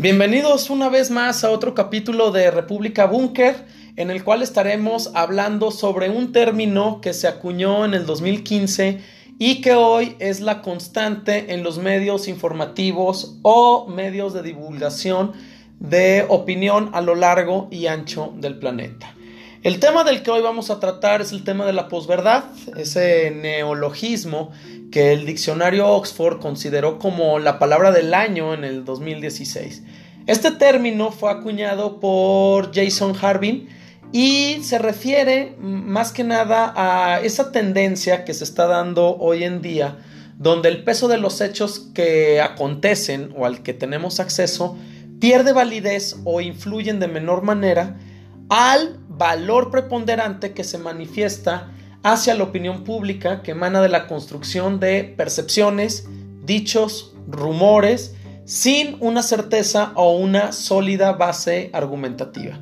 Bienvenidos una vez más a otro capítulo de República Búnker, en el cual estaremos hablando sobre un término que se acuñó en el 2015 y que hoy es la constante en los medios informativos o medios de divulgación de opinión a lo largo y ancho del planeta. El tema del que hoy vamos a tratar es el tema de la posverdad, ese neologismo que el diccionario Oxford consideró como la palabra del año en el 2016. Este término fue acuñado por Jason Harbin y se refiere más que nada a esa tendencia que se está dando hoy en día, donde el peso de los hechos que acontecen o al que tenemos acceso pierde validez o influyen de menor manera al valor preponderante que se manifiesta hacia la opinión pública que emana de la construcción de percepciones, dichos, rumores, sin una certeza o una sólida base argumentativa.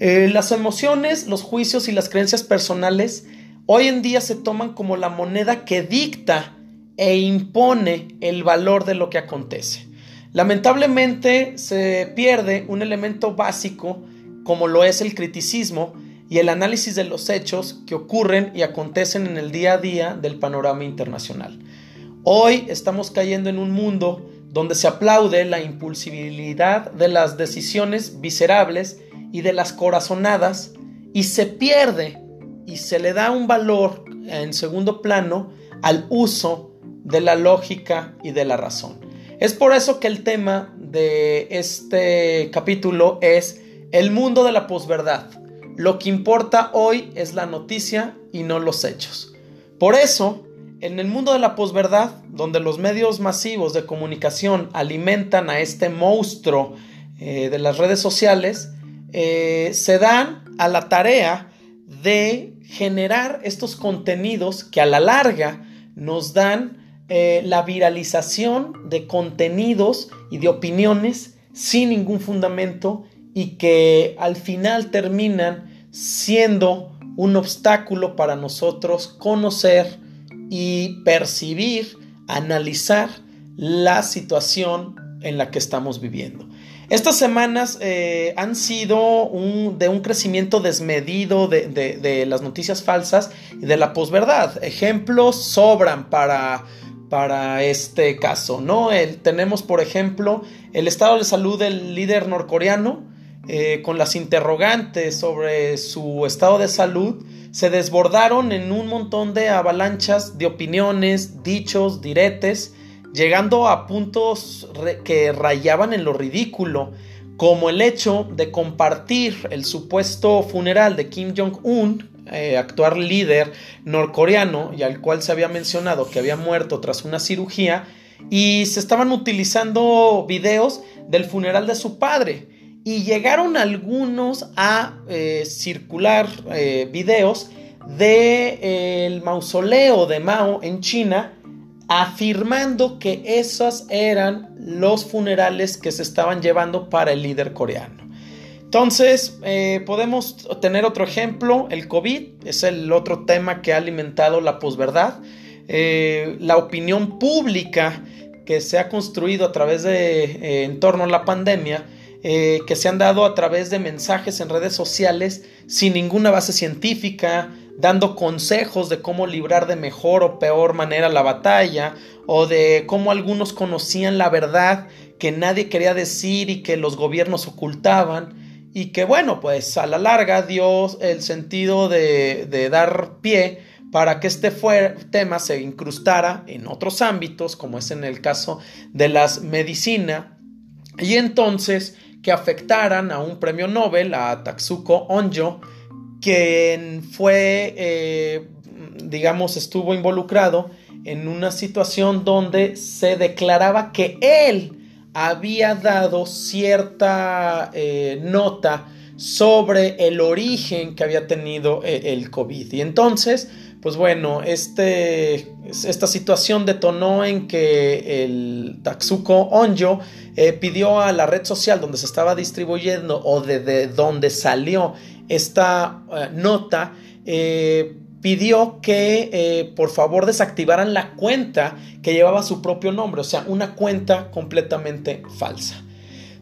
Eh, las emociones, los juicios y las creencias personales hoy en día se toman como la moneda que dicta e impone el valor de lo que acontece. Lamentablemente se pierde un elemento básico como lo es el criticismo y el análisis de los hechos que ocurren y acontecen en el día a día del panorama internacional. Hoy estamos cayendo en un mundo donde se aplaude la impulsibilidad de las decisiones viscerables y de las corazonadas y se pierde y se le da un valor en segundo plano al uso de la lógica y de la razón. Es por eso que el tema de este capítulo es el mundo de la posverdad. Lo que importa hoy es la noticia y no los hechos. Por eso, en el mundo de la posverdad, donde los medios masivos de comunicación alimentan a este monstruo eh, de las redes sociales, eh, se dan a la tarea de generar estos contenidos que a la larga nos dan eh, la viralización de contenidos y de opiniones sin ningún fundamento y que al final terminan siendo un obstáculo para nosotros conocer y percibir, analizar la situación en la que estamos viviendo. Estas semanas eh, han sido de un crecimiento desmedido de, las noticias falsas y de la posverdad. Ejemplos sobran para, para este caso, ¿no? tenemos, por ejemplo, el estado de salud del líder norcoreano, eh, con las interrogantes sobre su estado de salud, se desbordaron en un montón de avalanchas de opiniones, dichos, diretes, llegando a puntos que rayaban en lo ridículo, como el hecho de compartir el supuesto funeral de Kim Jong-un, eh, actual líder norcoreano, y al cual se había mencionado que había muerto tras una cirugía, y se estaban utilizando videos del funeral de su padre y llegaron algunos a eh, circular eh, videos del de, el mausoleo de Mao en China afirmando que esos eran los funerales que se estaban llevando para el líder coreano. Entonces, eh, podemos tener otro ejemplo, el COVID, es el otro tema que ha alimentado la posverdad. la opinión pública que se ha construido a través de, en torno a la pandemia, eh, que se han dado a través de mensajes en redes sociales sin ninguna base científica, dando consejos de cómo librar de mejor o peor manera la batalla, o de cómo algunos conocían la verdad que nadie quería decir y que los gobiernos ocultaban, y que bueno, pues a la larga dio el sentido de, de dar pie para que este tema se incrustara en otros ámbitos, como es en el caso de las medicina, y entonces que afectaran a un premio Nobel, a Tatsuko Onjo, quien fue, eh, digamos, estuvo involucrado en una situación donde se declaraba que él había dado cierta eh, nota sobre el origen que había tenido eh, el COVID. Y entonces, pues bueno, este, esta situación detonó en que el Tatsuko Onjo eh, pidió a la red social donde se estaba distribuyendo o de, donde salió esta eh, nota, eh, pidió que por favor desactivaran la cuenta que llevaba su propio nombre, o sea, una cuenta completamente falsa.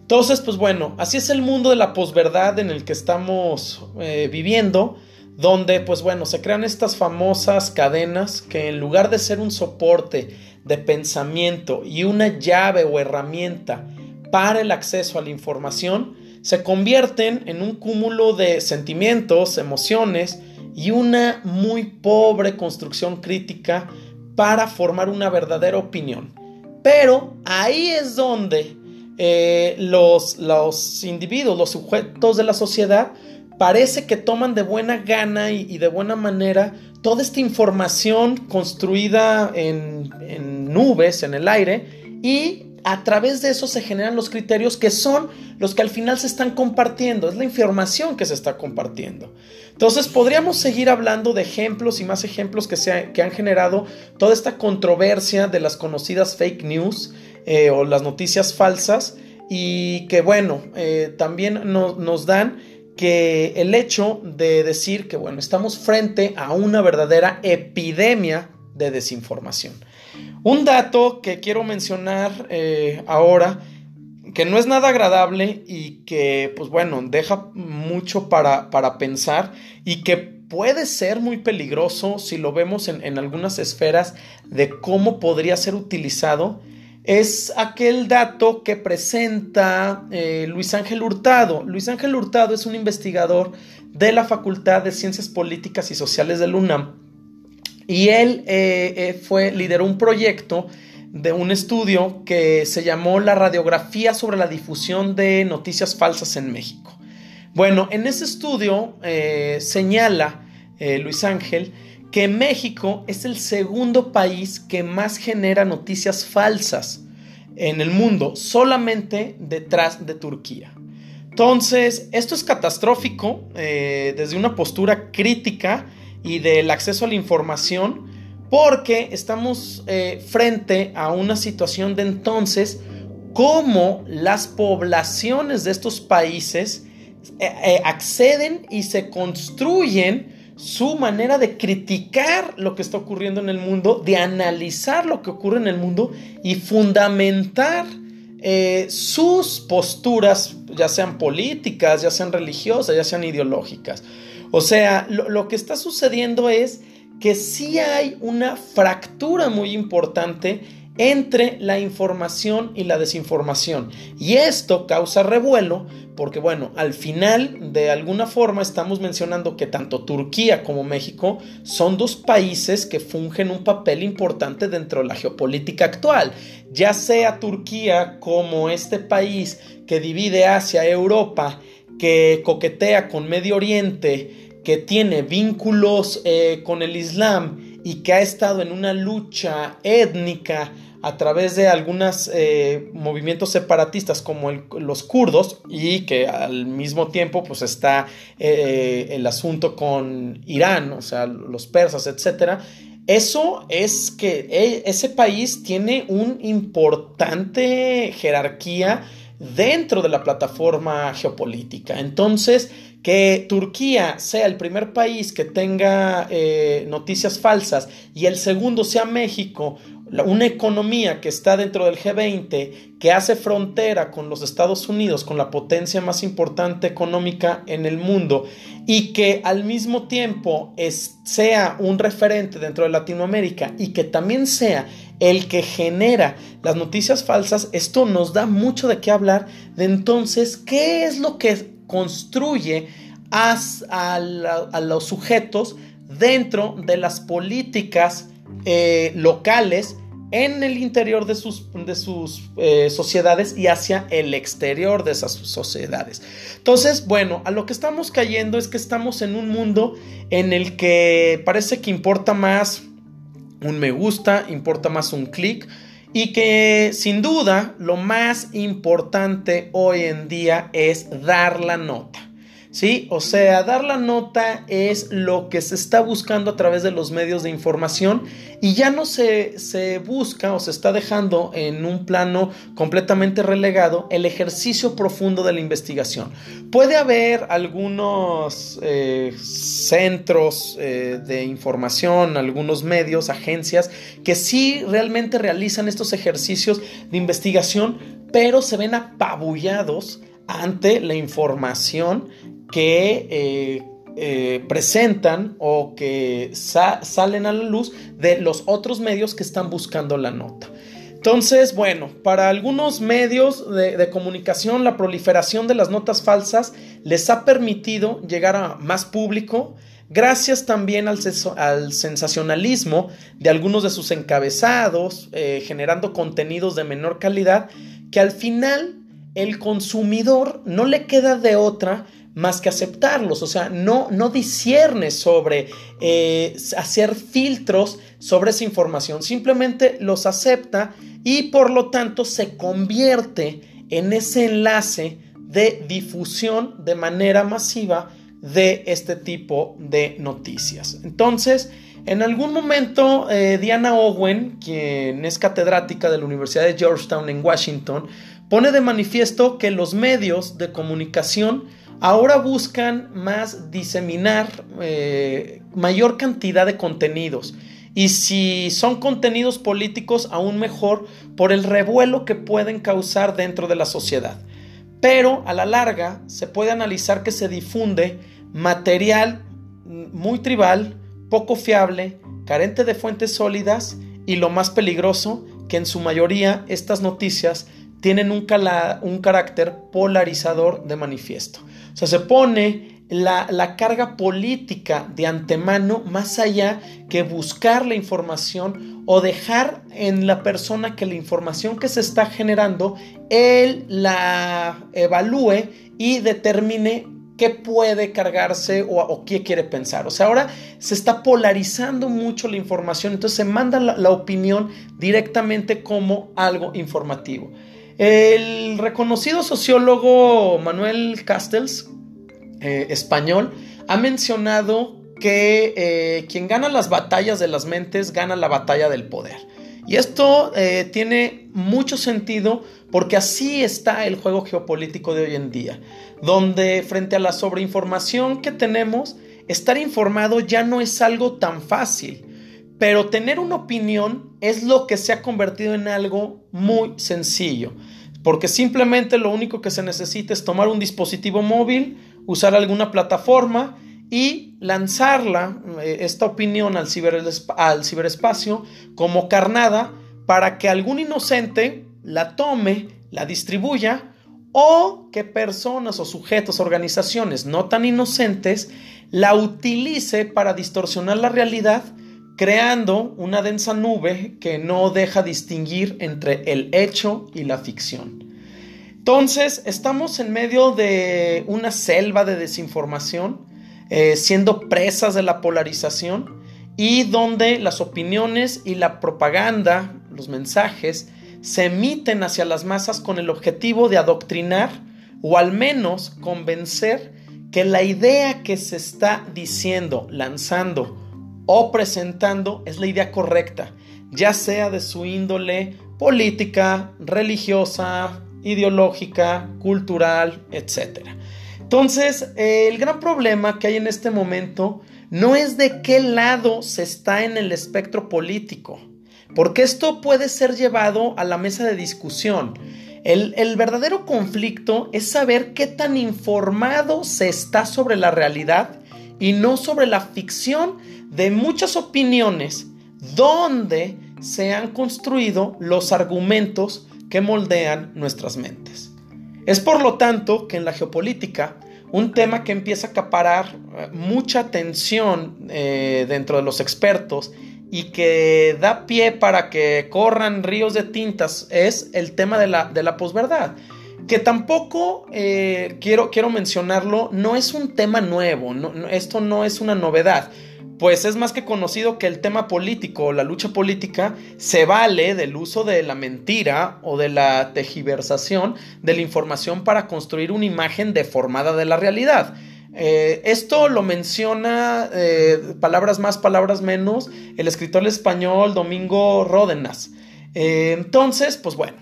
Entonces, pues bueno, así es el mundo de la posverdad en el que estamos viviendo, donde pues bueno, se crean estas famosas cadenas que en lugar de ser un soporte de pensamiento y una llave o herramienta para el acceso a la información, se convierten en un cúmulo de sentimientos, emociones y una muy pobre construcción crítica para formar una verdadera opinión. Pero ahí es donde eh, los, los, individuos, los sujetos de la sociedad, parece que toman de buena gana y, de buena manera toda esta información construida en, nubes, en el aire, y a través de eso se generan los criterios que son los que al final se están compartiendo, es la información que se está compartiendo. Entonces podríamos seguir hablando de ejemplos y más ejemplos que, se que han generado toda esta controversia de las conocidas fake news eh, o las noticias falsas y que bueno, eh, también nos dan que el hecho de decir que bueno, estamos frente a una verdadera epidemia de desinformación. Un dato que quiero mencionar eh, ahora, que no es nada agradable y que, pues bueno, deja mucho para, para pensar y que puede ser muy peligroso si lo vemos en, algunas esferas de cómo podría ser utilizado, es aquel dato que presenta eh, Luis Ángel Hurtado. Luis Ángel Hurtado es un investigador de la Facultad de Ciencias Políticas y Sociales de UNAM y él eh, eh, fue, lideró un proyecto de un estudio que se llamó La radiografía sobre la difusión de noticias falsas en México. Bueno, en ese estudio señala Luis Ángel que México es el segundo país que más genera noticias falsas en el mundo, solamente detrás de Turquía. Entonces, esto es catastrófico desde una postura crítica y del acceso a la información porque estamos eh, frente a una situación de entonces cómo las poblaciones de estos países eh, eh, acceden y se construyen su manera de criticar lo que está ocurriendo en el mundo, de analizar lo que ocurre en el mundo y fundamentar sus posturas, ya sean políticas, ya sean religiosas, ya sean ideológicas. O sea, lo, que está sucediendo es que sí hay una fractura muy importante entre la información y la desinformación. Y esto causa revuelo porque, bueno, al final, de alguna forma, estamos mencionando que tanto Turquía como México son dos países que fungen un papel importante dentro de la geopolítica actual. Ya sea Turquía como este país que divide Asia, Europa, que coquetea con Medio Oriente, que tiene vínculos eh, con el Islam y que ha estado en una lucha étnica a través de algunos eh, movimientos separatistas como los kurdos y que al mismo tiempo pues está eh, el asunto con Irán, o sea, los persas, etcétera. Eso es que ese país tiene una importante jerarquía dentro de la plataforma geopolítica. Entonces, que Turquía sea el primer país que tenga eh, noticias falsas y el segundo sea México, una economía que está dentro del G20, que hace frontera con los Estados Unidos, con la potencia más importante económica en el mundo, y que al mismo tiempo sea un referente dentro de Latinoamérica y que también sea el que genera las noticias falsas, esto nos da mucho de qué hablar de entonces qué es lo que construye a, los sujetos dentro de las políticas eh, locales en el interior de sus, de sus eh, sociedades y hacia el exterior de esas sociedades. Entonces, bueno, a lo que estamos cayendo es que estamos en un mundo en el que parece que importa más un me gusta, importa más un clic y que sin duda lo más importante hoy en día es dar la nota. ¿Sí? O sea, dar la nota es lo que se está buscando a través de los medios de información y ya no se, se busca o se está dejando en un plano completamente relegado el ejercicio profundo de la investigación. Puede haber algunos eh, centros eh, de información, algunos medios, agencias que sí realmente realizan estos ejercicios de investigación, pero se ven apabullados ante la información que eh, eh, presentan o que salen a la luz de los otros medios que están buscando la nota. Entonces, bueno, para algunos medios de, comunicación la proliferación de las notas falsas les ha permitido llegar a más público, gracias también al, sensacionalismo de algunos de sus encabezados, eh, generando contenidos de menor calidad, que al final el consumidor no le queda de otra más que aceptarlos, o sea, no, no discierne sobre eh, hacer filtros sobre esa información, simplemente los acepta y por lo tanto se convierte en ese enlace de difusión de manera masiva de este tipo de noticias. Entonces, en algún momento, eh, Diana Owen, quien es catedrática de la Universidad de Georgetown en Washington, pone de manifiesto que los medios de comunicación ahora buscan más diseminar eh, mayor cantidad de contenidos. Y si son contenidos políticos, aún mejor por el revuelo que pueden causar dentro de la sociedad. Pero a la larga se puede analizar que se difunde material muy tribal, poco fiable, carente de fuentes sólidas y lo más peligroso, que en su mayoría estas noticias tienen un, un carácter polarizador de manifiesto. O sea, se pone la, carga política de antemano más allá que buscar la información o dejar en la persona que la información que se está generando, él la evalúe y determine qué puede cargarse o, qué quiere pensar. O sea, ahora se está polarizando mucho la información, entonces se manda la opinión directamente como algo informativo. El reconocido sociólogo Manuel Castells, eh, español, ha mencionado que eh, quien gana las batallas de las mentes gana la batalla del poder. Y esto eh, tiene mucho sentido porque así está el juego geopolítico de hoy en día, donde frente a la sobreinformación que tenemos, estar informado ya no es algo tan fácil, pero tener una opinión es lo que se ha convertido en algo muy sencillo, porque simplemente lo único que se necesita es tomar un dispositivo móvil, usar alguna plataforma y lanzarla, eh, esta opinión al, al ciberespacio como carnada para que algún inocente la tome, la distribuya o que personas o sujetos, organizaciones no tan inocentes la utilice para distorsionar la realidad creando una densa nube que no deja distinguir entre el hecho y la ficción. Entonces, estamos en medio de una selva de desinformación, eh, siendo presas de la polarización y donde las opiniones y la propaganda, los mensajes, se emiten hacia las masas con el objetivo de adoctrinar o al menos convencer que la idea que se está diciendo, lanzando o presentando es la idea correcta, ya sea de su índole política, religiosa, ideológica, cultural, etc. Entonces, el gran problema que hay en este momento no es de qué lado se está en el espectro político, porque esto puede ser llevado a la mesa de discusión. El, el, verdadero conflicto es saber qué tan informado se está sobre la realidad y no sobre la ficción de muchas opiniones donde se han construido los argumentos que moldean nuestras mentes. Es por lo tanto que en la geopolítica un tema que empieza a acaparar eh, mucha atención eh, dentro de los expertos y que da pie para que corran ríos de tintas es el tema de la, de la posverdad que tampoco eh, quiero, quiero mencionarlo, no es un tema nuevo, esto no es una novedad, pues es más que conocido que el tema político, la lucha política, se vale del uso de la mentira o de la tejiversación de la información para construir una imagen deformada de la realidad. Eh, esto lo menciona, eh, palabras más, palabras menos, el escritor español Domingo Ródenas. entonces, pues bueno,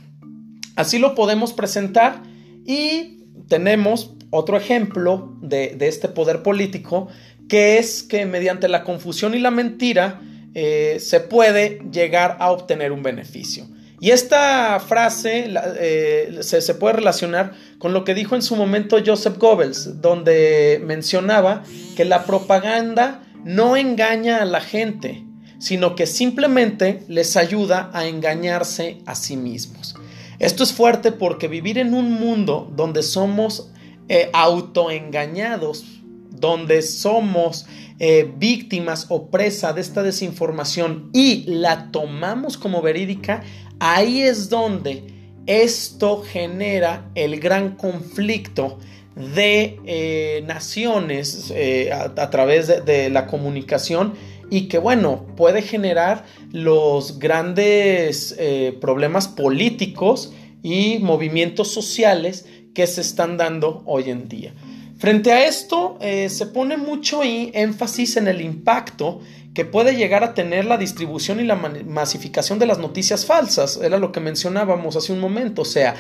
Así lo podemos presentar y tenemos otro ejemplo de, este poder político, que es que mediante la confusión y la mentira eh, se puede llegar a obtener un beneficio. Y esta frase eh, se, se, puede relacionar con lo que dijo en su momento Joseph Goebbels, donde mencionaba que la propaganda no engaña a la gente, sino que simplemente les ayuda a engañarse a sí mismos. Esto es fuerte porque vivir en un mundo donde somos eh, autoengañados, donde somos eh, víctimas o presa de esta desinformación y la tomamos como verídica, ahí es donde esto genera el gran conflicto de eh, naciones a, través de la comunicación y que bueno, puede generar los grandes eh, problemas políticos y movimientos sociales que se están dando hoy en día. Frente a esto, eh, se pone mucho énfasis en el impacto que puede llegar a tener la distribución y la masificación de las noticias falsas. Era lo que mencionábamos hace un momento. O sea,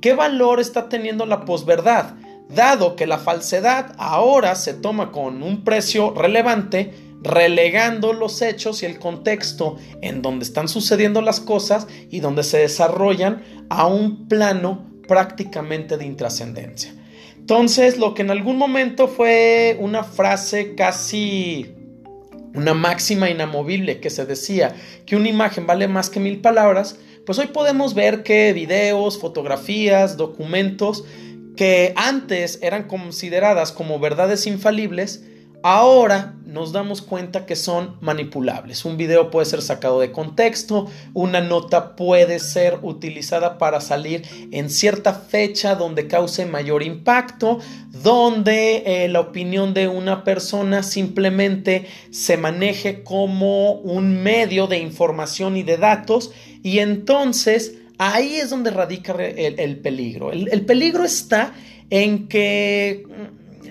¿qué valor está teniendo la posverdad? Dado que la falsedad ahora se toma con un precio relevante, relegando los hechos y el contexto en donde están sucediendo las cosas y donde se desarrollan a un plano prácticamente de intrascendencia. Entonces, lo que en algún momento fue una frase casi una máxima inamovible que se decía que una imagen vale más que mil palabras, pues hoy podemos ver que videos, fotografías, documentos que antes eran consideradas como verdades infalibles, Ahora nos damos cuenta que son manipulables. Un video puede ser sacado de contexto, una nota puede ser utilizada para salir en cierta fecha donde cause mayor impacto, donde eh, la opinión de una persona simplemente se maneje como un medio de información y de datos y entonces ahí es donde radica el, peligro. el peligro está en que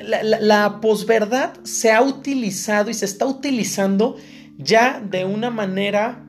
la, posverdad se ha utilizado y se está utilizando ya de una manera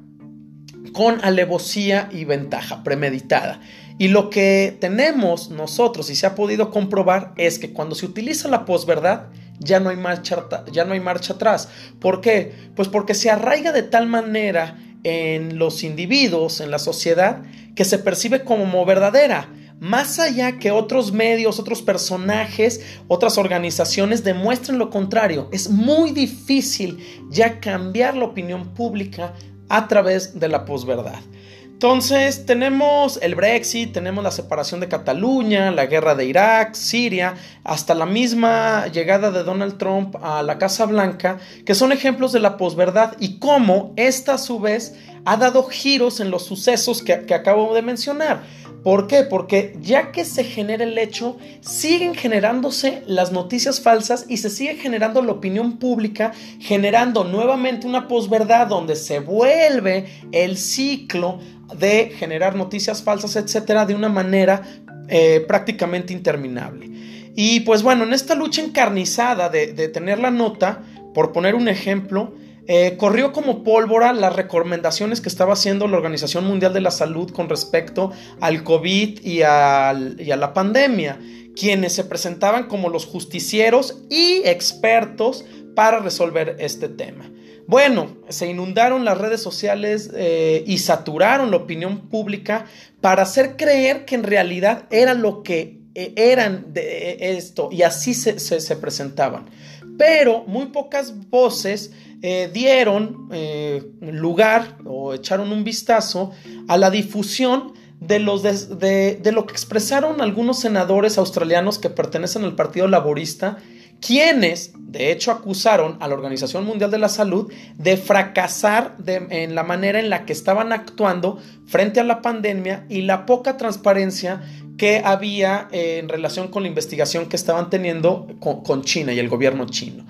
con alevosía y ventaja premeditada. Y lo que tenemos nosotros y se ha podido comprobar es que cuando se utiliza la posverdad, ya no hay marcha, ya no hay marcha atrás. ¿Por qué? Pues porque se arraiga de tal manera en los individuos, en la sociedad, que se percibe como verdadera más allá que otros medios, otros personajes, otras organizaciones demuestren lo contrario. Es muy difícil ya cambiar la opinión pública a través de la posverdad. Entonces tenemos el Brexit, tenemos la separación de Cataluña, la guerra de Irak, Siria, hasta la misma llegada de Donald Trump a la Casa Blanca, que son ejemplos de la posverdad y cómo esta a su vez ha dado giros en los sucesos que, acabo de mencionar. ¿Por qué? Porque ya que se genera el hecho, siguen generándose las noticias falsas y se sigue generando la opinión pública, generando nuevamente una posverdad donde se vuelve el ciclo de generar noticias falsas, etcétera, de una manera eh, prácticamente interminable. Y pues bueno, en esta lucha encarnizada de tener la nota, por poner un ejemplo, eh, corrió como pólvora las recomendaciones que estaba haciendo la Organización Mundial de la Salud con respecto al COVID y, a la pandemia, quienes se presentaban como los justicieros y expertos para resolver este tema. Bueno, se inundaron las redes sociales eh, y saturaron la opinión pública para hacer creer que en realidad era lo que eh, eran de esto y así se presentaban. Pero muy pocas voces eh, dieron eh, lugar o echaron un vistazo a la difusión de, lo que expresaron algunos senadores australianos que pertenecen al Partido Laborista, quienes de hecho acusaron a la Organización Mundial de la Salud de fracasar en la manera en la que estaban actuando frente a la pandemia y la poca transparencia que había en relación con la investigación que estaban teniendo con China y el gobierno chino.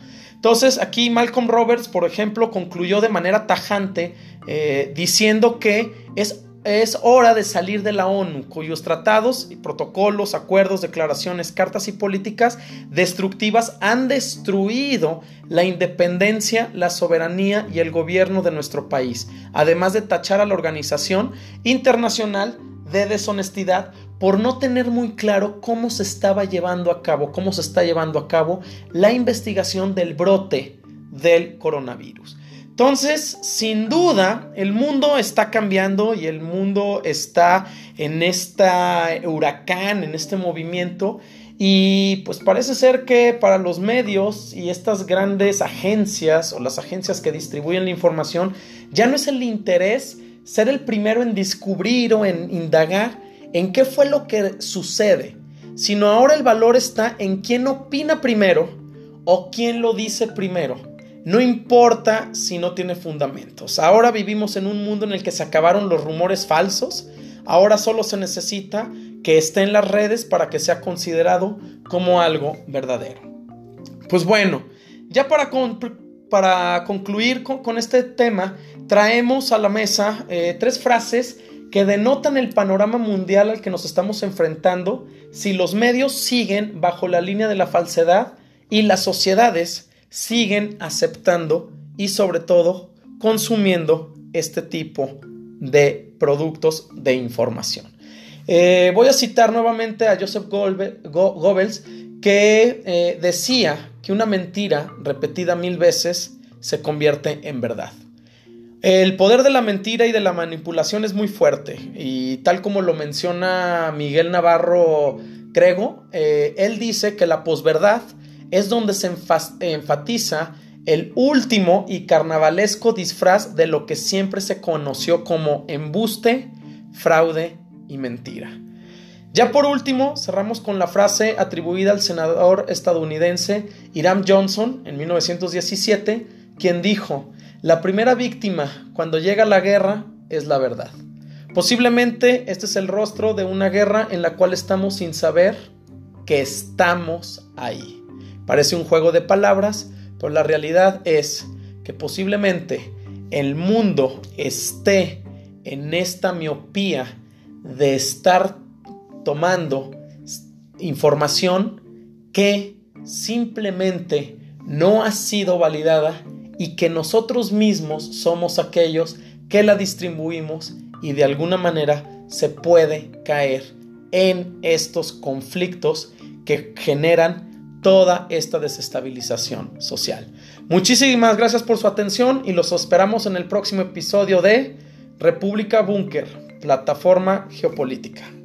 Entonces aquí Malcolm Roberts, por ejemplo, concluyó de manera tajante eh, diciendo que es, es hora de salir de la ONU, cuyos tratados, protocolos, acuerdos, declaraciones, cartas y políticas destructivas han destruido la independencia, la soberanía y el gobierno de nuestro país, además de tachar a la organización internacional de deshonestidad por no tener muy claro cómo se estaba llevando a cabo, cómo se está llevando a cabo la investigación del brote del coronavirus. Entonces, sin duda, el mundo está cambiando y el mundo está en esta huracán, en este movimiento. Y pues parece ser que para los medios y estas grandes agencias o las agencias que distribuyen la información, ya no es el interés ser el primero en descubrir o en indagar en qué fue lo que sucede, sino ahora el valor está en quién opina primero o quién lo dice primero. No importa si no tiene fundamentos. Ahora vivimos en un mundo en el que se acabaron los rumores falsos. Ahora solo se necesita que esté en las redes para que sea considerado como algo verdadero. Pues bueno, ya para, para concluir con, este tema, traemos a la mesa eh, tres frases que denotan el panorama mundial al que nos estamos enfrentando si los medios siguen bajo la línea de la falsedad y las sociedades siguen aceptando y sobre todo consumiendo este tipo de productos de información. Eh, voy a citar nuevamente a Joseph Goebbels que eh, decía que una mentira repetida mil veces se convierte en verdad. El poder de la mentira y de la manipulación es muy fuerte y tal como lo menciona Miguel Navarro Crego, eh, él dice que la posverdad es donde se enfatiza el último y carnavalesco disfraz de lo que siempre se conoció como embuste, fraude y mentira. Ya por último, cerramos con la frase atribuida al senador estadounidense Hiram Johnson en 1917, quien dijo, la primera víctima cuando llega la guerra es la verdad. Posiblemente este es el rostro de una guerra en la cual estamos sin saber que estamos ahí. Parece un juego de palabras, pero la realidad es que posiblemente el mundo esté en esta miopía de estar tomando información que simplemente no ha sido validada y que nosotros mismos somos aquellos que la distribuimos y de alguna manera se puede caer en estos conflictos que generan toda esta desestabilización social. Muchísimas gracias por su atención y los esperamos en el próximo episodio de República Búnker, plataforma geopolítica.